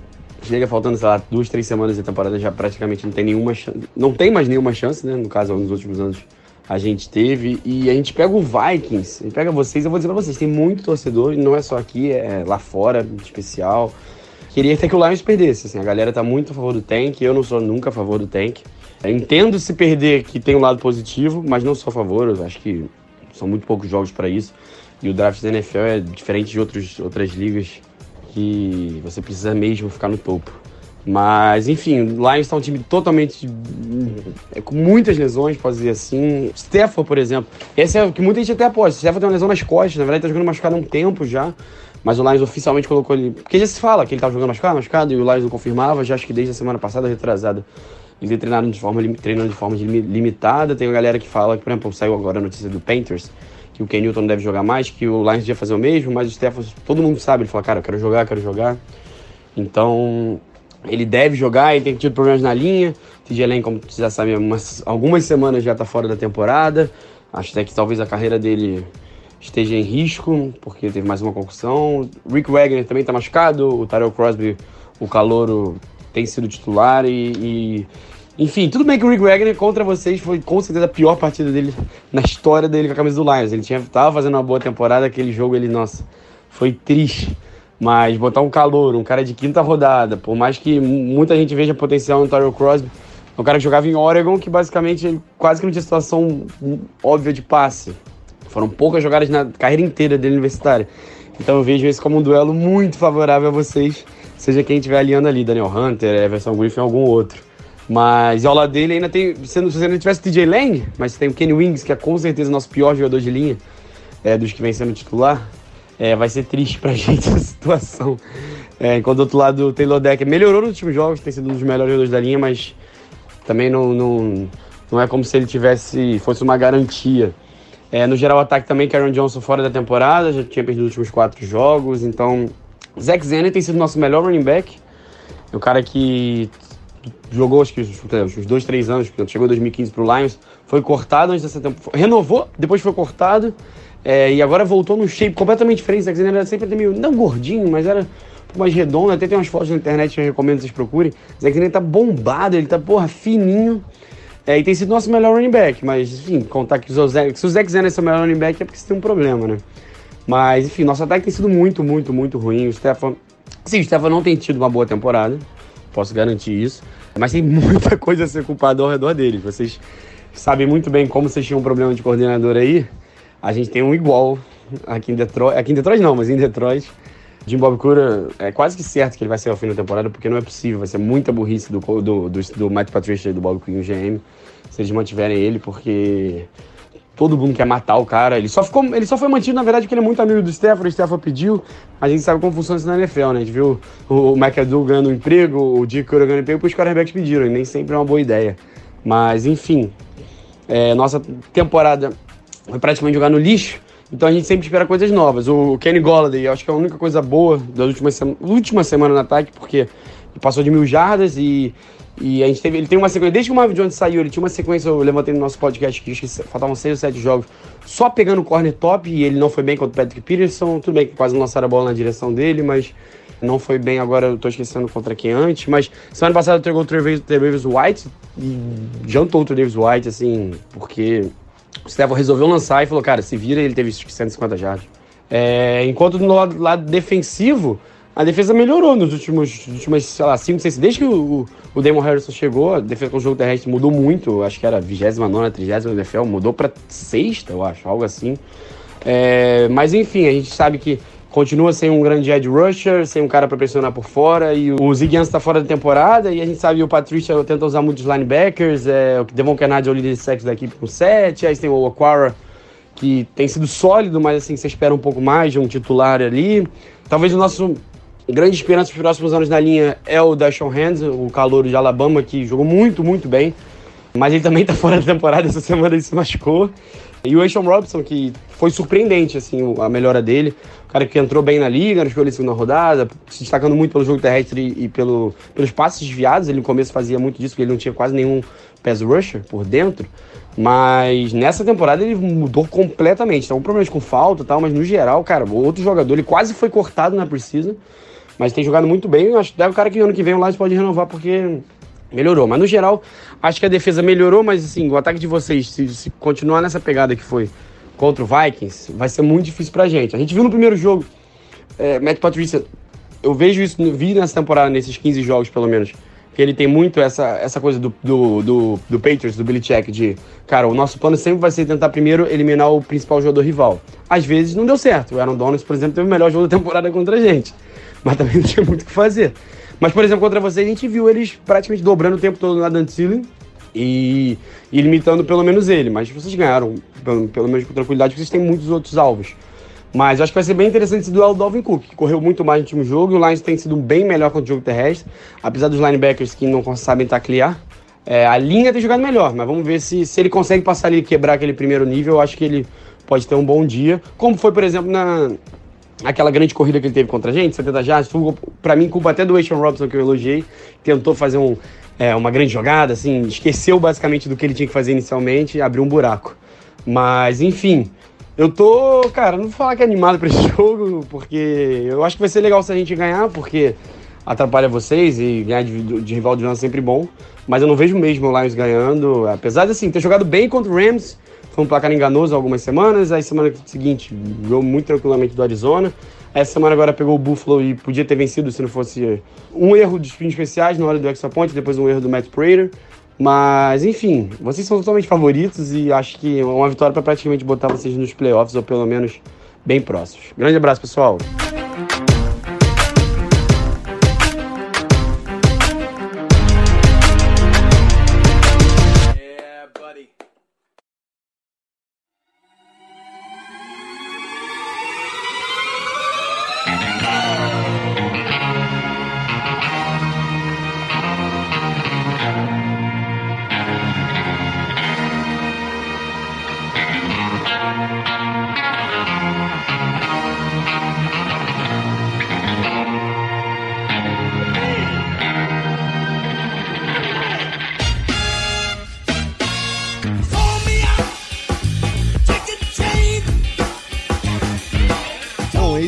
chega faltando, sei lá, duas, três semanas de temporada, já praticamente não tem nenhuma chance. Não tem mais nenhuma chance, né? No caso, nos últimos anos a gente teve. E a gente pega o Vikings, a gente pega vocês, eu vou dizer pra vocês, tem muito torcedor, e não é só aqui, é lá fora, especial. Queria até que o Lions perdesse, assim, a galera tá muito a favor do tank, eu não sou nunca a favor do tank. Eu entendo se perder que tem um lado positivo, mas não sou a favor, eu acho que são muito poucos jogos para isso. E o draft da NFL é diferente de outros, outras ligas que você precisa mesmo ficar no topo. Mas, enfim, o Lions está um time totalmente. É, com muitas lesões, pode dizer assim. Stafford, por exemplo. Esse é o que muita gente até aposta. Stafford tem uma lesão nas costas, na verdade, está jogando machucado há um tempo já. Mas o Lions oficialmente colocou ele. Porque já se fala que ele estava jogando machucado, machucado, e o Lions não confirmava, já acho que desde a semana passada, retrasada. Eles treinaram de forma, treinando de forma limitada. Tem uma galera que fala que, por exemplo, saiu agora a notícia do Panthers que o Ken Newton deve jogar mais, que o Lions devia fazer o mesmo, mas o Stephens, todo mundo sabe, ele fala, cara, eu quero jogar, eu quero jogar. Então, ele deve jogar, ele tem tido problemas na linha. TJ Lane, como você já sabe, umas, algumas semanas já está fora da temporada. Acho até que talvez a carreira dele esteja em risco, porque teve mais uma concussão. Rick Wagner também está machucado, o Tyrell Crosby, o calouro, tem sido titular e, e enfim, tudo bem que o Rick Wagner contra vocês foi com certeza a pior partida dele na história dele com a camisa do Lions. Ele tinha, tava fazendo uma boa temporada, aquele jogo ele, nossa, foi triste. Mas botar um calor, um cara de quinta rodada, por mais que muita gente veja potencial no Tyrell Crosby, um cara que jogava em Oregon, que basicamente quase que não tinha situação óbvia de passe. Foram poucas jogadas na carreira inteira dele universitária. Então eu vejo esse como um duelo muito favorável a vocês, seja quem estiver aliando ali, Daniel Hunter, Everson Griffin ou algum outro. Mas ao lado dele ainda tem. Se você não tivesse TJ Lang, mas tem o Kenny Wings, que é com certeza o nosso pior jogador de linha, é, dos que vem sendo titular. É, vai ser triste pra gente essa situação. É, enquanto do outro lado o Taylor Decker melhorou nos últimos jogos, tem sido um dos melhores jogadores da linha, mas também não, não, não é como se ele tivesse. fosse uma garantia. É, no geral, o ataque também, Karen Johnson fora da temporada, já tinha perdido os últimos quatro jogos, então. Zach Zenner tem sido nosso melhor running back. É o cara que jogou acho que uns dois, três anos, chegou em 2015 pro Lions, foi cortado antes dessa temporada, renovou, depois foi cortado, é, e agora voltou num shape completamente diferente. Zack Snyder era sempre meio, não gordinho, mas era mais redondo, até tem umas fotos na internet que eu recomendo que vocês procurem. Zack Snyder tá bombado, ele tá, porra, fininho, é, e tem sido nosso melhor running back, mas, enfim, contar que o Zack, se o Zack Snyder é seu melhor running back é porque você tem um problema, né? Mas, enfim, nosso ataque tem sido muito, muito, muito ruim. O Stefan Sim, o Stefan não tem tido uma boa temporada, posso garantir isso. Mas tem muita coisa a ser culpada ao redor dele. Vocês sabem muito bem como vocês tinham um problema de coordenador aí. A gente tem um igual aqui em Detroit. Aqui em Detroit não, mas em Detroit. Jim Bob Cura é quase que certo que ele vai ser ao fim da temporada, porque não é possível. Vai ser muita burrice do, do, do, do Matt Patricia e do Bob Quinn, o GM, se eles mantiverem ele, porque todo mundo quer matar o cara. Ele só, ficou, ele só foi mantido, na verdade, porque ele é muito amigo do Stefano, o Stefano pediu. A gente sabe como funciona isso na NFL, né? A gente viu o, o McAdoo ganhando um emprego, o Dick Cura ganhando um emprego, porque os quarterbacks pediram, e nem sempre é uma boa ideia. Mas, enfim, é, nossa temporada foi praticamente jogar no lixo, então a gente sempre espera coisas novas. O Kenny Golladay, acho que é a única coisa boa das últimas sema última semana no ataque, porque passou de mil jardas e, e a gente teve, ele tem uma sequência, desde que o Marvin Jones saiu, ele tinha uma sequência, eu levantei no nosso podcast que que faltavam seis ou sete jogos, só pegando o corner top, e ele não foi bem contra o Patrick Peterson, tudo bem que quase não lançaram a bola na direção dele, mas não foi bem agora, eu tô esquecendo contra quem antes, mas semana passada entregou o Travis White e jantou o Travis White, assim, porque o Stevon resolveu lançar e falou, cara, se vira, ele teve 150 jardas. É, enquanto no lado, lado, defensivo, a defesa melhorou nos últimos, últimos sei lá, 5, 6... Desde que o, o Damon Harrison chegou, a defesa com o jogo terrestre mudou muito. Acho que era 29 30 NFL, mudou para sexta, eu acho, algo assim. É, mas enfim, a gente sabe que continua sem um grande edge rusher, sem um cara para pressionar por fora, e o Ziggy está fora da temporada, e a gente sabe que o Patricia tenta usar muitos linebackers, é, o Devon Kennedy é o líder de sexo da equipe com 7, aí tem o Aquara, que tem sido sólido, mas assim, você espera um pouco mais de um titular ali. Talvez o nosso grande esperança para os próximos anos na linha é o Dashon Hands, o calouro de Alabama, que jogou muito, muito bem, mas ele também está fora da temporada, essa semana ele se machucou. E o Ashon Robinson, que foi surpreendente, assim, a melhora dele. O cara que entrou bem na liga, escolha em segunda rodada, se destacando muito pelo jogo terrestre e pelo, pelos passes desviados. Ele no começo fazia muito disso, porque ele não tinha quase nenhum pass rusher por dentro. Mas nessa temporada ele mudou completamente. Então, problemas com falta e tal, mas no geral, cara, outro jogador, ele quase foi cortado na precisa, mas tem jogado muito bem. Eu acho que é o cara que ano que vem o Lions pode renovar, porque melhorou. Mas no geral, acho que a defesa melhorou, mas assim, o ataque de vocês, se, se continuar nessa pegada que foi contra o Vikings, vai ser muito difícil pra gente. A gente viu no primeiro jogo, é, Matt Patricia, eu vejo isso, vi nessa temporada, nesses 15 jogos pelo menos, que ele tem muito essa, essa coisa do, do, do, do Patriots, do Billy Check, de, cara, o nosso plano sempre vai ser tentar primeiro eliminar o principal jogador rival. Às vezes não deu certo. O Aaron Donald, por exemplo, teve o melhor jogo da temporada contra a gente, mas também não tinha muito o que fazer. Mas, por exemplo, contra vocês, a gente viu eles praticamente dobrando o tempo todo Adam Thielen e, e limitando pelo menos ele. Mas vocês ganharam, pelo, pelo menos com tranquilidade, porque vocês têm muitos outros alvos. Mas acho que vai ser bem interessante esse duelo do Alvin Cook, que correu muito mais no último jogo, e o Lions tem sido bem melhor contra o jogo terrestre, apesar dos linebackers que não sabem taclear. É, a linha tem jogado melhor, mas vamos ver se, se ele consegue passar ali e quebrar aquele primeiro nível. Eu acho que ele pode ter um bom dia. Como foi, por exemplo, na, aquela grande corrida que ele teve contra a gente, 70 jardas, para mim, culpa até do Ashon Robinson que eu elogiei, tentou fazer um, é, uma grande jogada, assim, esqueceu basicamente do que ele tinha que fazer inicialmente abriu um buraco. Mas, enfim, eu tô, cara, não vou falar que é animado para esse jogo, porque eu acho que vai ser legal se a gente ganhar, porque atrapalha vocês e ganhar de, de rival de é sempre bom, mas eu não vejo mesmo o Lions ganhando, apesar de, assim, ter jogado bem contra o Rams, foi um placar enganoso algumas semanas. Aí semana seguinte ganhou muito tranquilamente do Arizona. Essa semana agora pegou o Buffalo e podia ter vencido se não fosse um erro dos fins especiais na hora do extra point, depois um erro do Matt Prater. Mas, enfim, vocês são totalmente favoritos e acho que é uma vitória para praticamente botar vocês nos playoffs ou pelo menos bem próximos. Grande abraço, pessoal.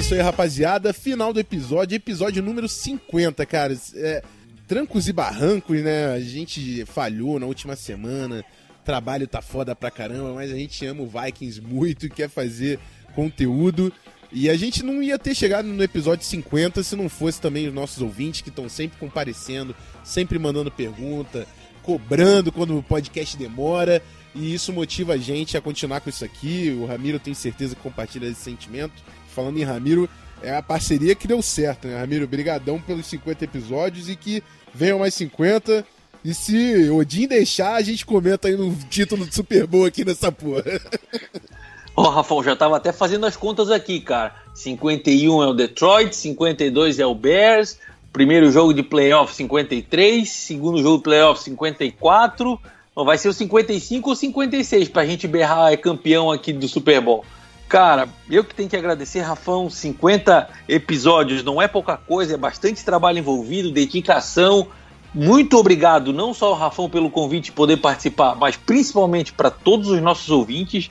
Isso aí, rapaziada. Final do episódio, episódio número 50, cara. É, trancos e barrancos, né? A gente falhou na última semana. Trabalho tá foda pra caramba, mas a gente ama o Vikings muito e quer fazer conteúdo. E a gente não ia ter chegado no episódio 50 se não fosse também os nossos ouvintes que estão sempre comparecendo, sempre mandando pergunta, cobrando quando o podcast demora. E isso motiva a gente a continuar com isso aqui. O Ramiro tem certeza que compartilha esse sentimento. Falando em Ramiro, é a parceria que deu certo, né? Ramiro, brigadão pelos 50 episódios e que venham mais 50. E se Odin deixar, a gente comenta aí no título do Super Bowl aqui nessa porra. Ó, oh, já tava até fazendo as contas aqui, cara. 51 é o Detroit, 52 é o Bears, primeiro jogo de playoff 53, segundo jogo de playoff 54. Ou vai ser o 55 ou 56 pra gente berrar é campeão aqui do Super Bowl. Cara, eu que tenho que agradecer, Rafão, 50 episódios não é pouca coisa, é bastante trabalho envolvido, dedicação. Muito obrigado, não só ao Rafão pelo convite de poder participar, mas principalmente para todos os nossos ouvintes.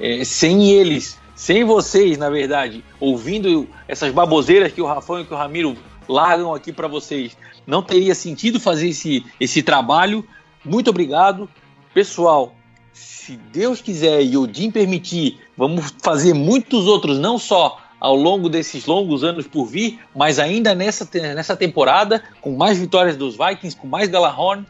É, sem eles, sem vocês, na verdade, ouvindo essas baboseiras que o Rafão e que o Ramiro largam aqui para vocês, não teria sentido fazer esse, esse trabalho. Muito obrigado. Pessoal, se Deus quiser e o Odin permitir, vamos fazer muitos outros, não só ao longo desses longos anos por vir, mas ainda nessa, nessa temporada, com mais vitórias dos Vikings, com mais Galahorn.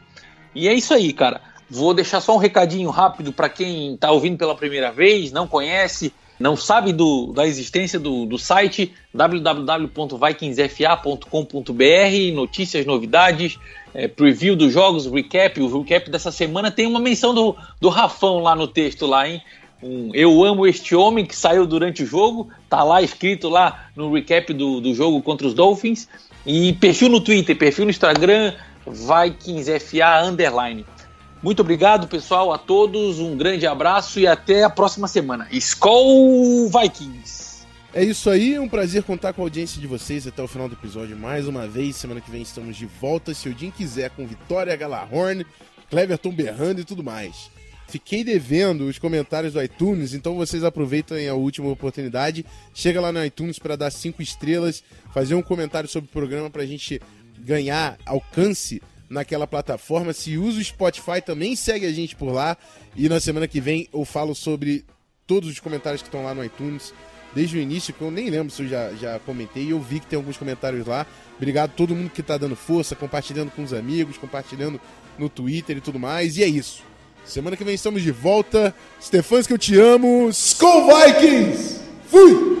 E é isso aí, cara. Vou deixar só um recadinho rápido para quem está ouvindo pela primeira vez, não conhece, não sabe do, da existência do, do site www.vikingsfa.com.br, notícias, novidades, é, preview dos jogos, recap. O recap dessa semana tem uma menção do, do Rafão lá no texto, lá, hein? Um, eu amo este homem que saiu durante o jogo, tá lá escrito lá no recap do, do jogo contra os Dolphins. E perfil no Twitter, perfil no Instagram, VikingsFA Underline. Muito obrigado, pessoal, a todos. Um grande abraço e até a próxima semana. Skol Vikings! É isso aí, um prazer contar com a audiência de vocês até o final do episódio mais uma vez. Semana que vem estamos de volta, se o Jim quiser, com Vitória Galahorn, Cleverton berrando e tudo mais. Fiquei devendo os comentários do iTunes, então vocês aproveitem a última oportunidade. Chega lá no iTunes para dar cinco estrelas, fazer um comentário sobre o programa para a gente ganhar alcance naquela plataforma. Se usa o Spotify, também segue a gente por lá. E na semana que vem eu falo sobre todos os comentários que estão lá no iTunes desde o início, que eu nem lembro se eu já, já comentei, eu vi que tem alguns comentários lá. Obrigado a todo mundo que tá dando força, compartilhando com os amigos, compartilhando no Twitter e tudo mais. E é isso. Semana que vem estamos de volta. Stefans que eu te amo. Skull Vikings! Fui!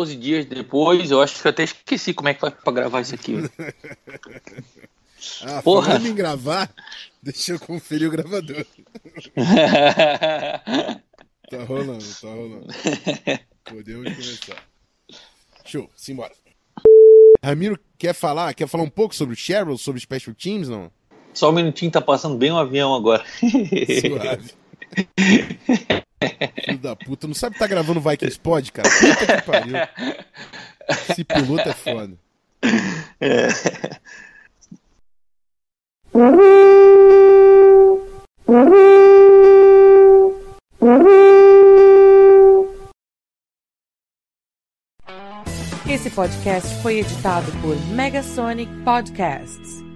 14 dias depois, eu acho que eu até esqueci como é que vai pra gravar isso aqui. ah, Porra. falando em gravar, Deixa eu conferir o gravador. tá rolando, tá rolando. Podemos começar. Show, simbora. Ramiro, quer falar? Quer falar um pouco sobre o Cheryl, sobre Special Teams, não? Só um minutinho, tá passando bem um avião agora. Suave. Filho da puta, não sabe que tá gravando Vikings Pod, cara? Puta que pariu. Esse piloto é foda. Esse podcast foi editado por Megasonic Podcasts.